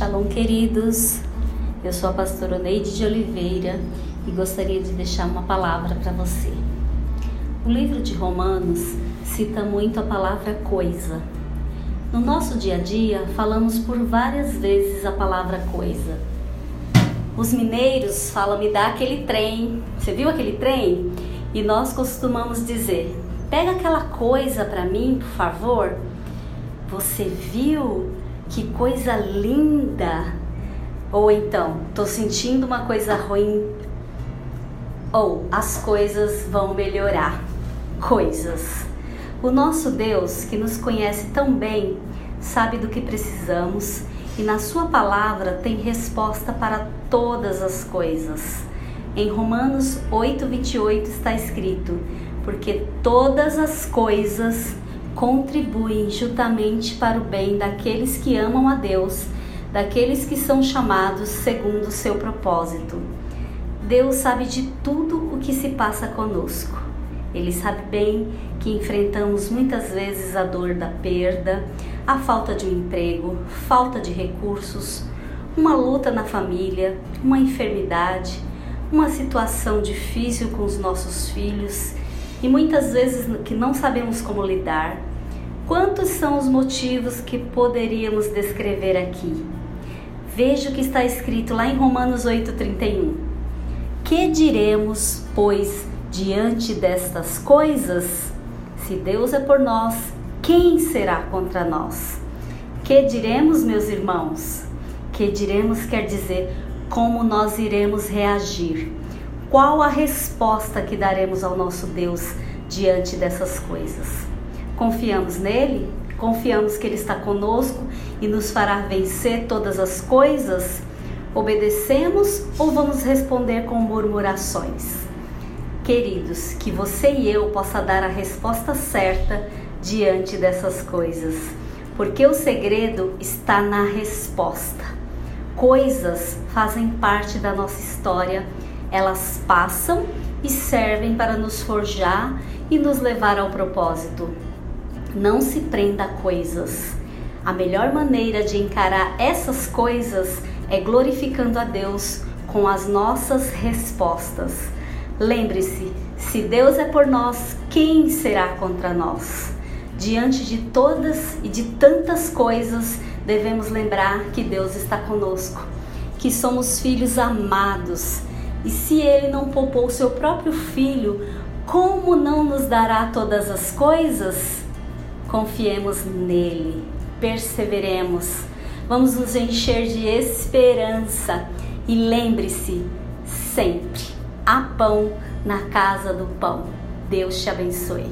Shalom, queridos. Eu sou a pastora Neide de Oliveira e gostaria de deixar uma palavra para você. O livro de Romanos cita muito a palavra coisa. No nosso dia a dia, falamos por várias vezes a palavra coisa. Os mineiros falam me dá aquele trem. Você viu aquele trem? E nós costumamos dizer: pega aquela coisa para mim, por favor. Você viu que coisa linda! Ou então, tô sentindo uma coisa ruim. Ou as coisas vão melhorar. Coisas. O nosso Deus, que nos conhece tão bem, sabe do que precisamos e na Sua palavra tem resposta para todas as coisas. Em Romanos 8,28 está escrito: Porque todas as coisas contribuem juntamente para o bem daqueles que amam a Deus, daqueles que são chamados segundo o seu propósito. Deus sabe de tudo o que se passa conosco. Ele sabe bem que enfrentamos muitas vezes a dor da perda, a falta de um emprego, falta de recursos, uma luta na família, uma enfermidade, uma situação difícil com os nossos filhos e muitas vezes que não sabemos como lidar. Quantos são os motivos que poderíamos descrever aqui? Veja o que está escrito lá em Romanos 8:31. Que diremos, pois, diante destas coisas? Se Deus é por nós, quem será contra nós? Que diremos, meus irmãos? Que diremos quer dizer como nós iremos reagir. Qual a resposta que daremos ao nosso Deus diante dessas coisas? Confiamos nele? Confiamos que ele está conosco e nos fará vencer todas as coisas? Obedecemos ou vamos responder com murmurações? Queridos, que você e eu possa dar a resposta certa diante dessas coisas, porque o segredo está na resposta. Coisas fazem parte da nossa história, elas passam e servem para nos forjar e nos levar ao propósito. Não se prenda a coisas. A melhor maneira de encarar essas coisas é glorificando a Deus com as nossas respostas. Lembre-se: se Deus é por nós, quem será contra nós? Diante de todas e de tantas coisas, devemos lembrar que Deus está conosco, que somos filhos amados. E se Ele não poupou seu próprio filho, como não nos dará todas as coisas? Confiemos nele, perseveremos, vamos nos encher de esperança e lembre-se sempre: há pão na casa do pão. Deus te abençoe.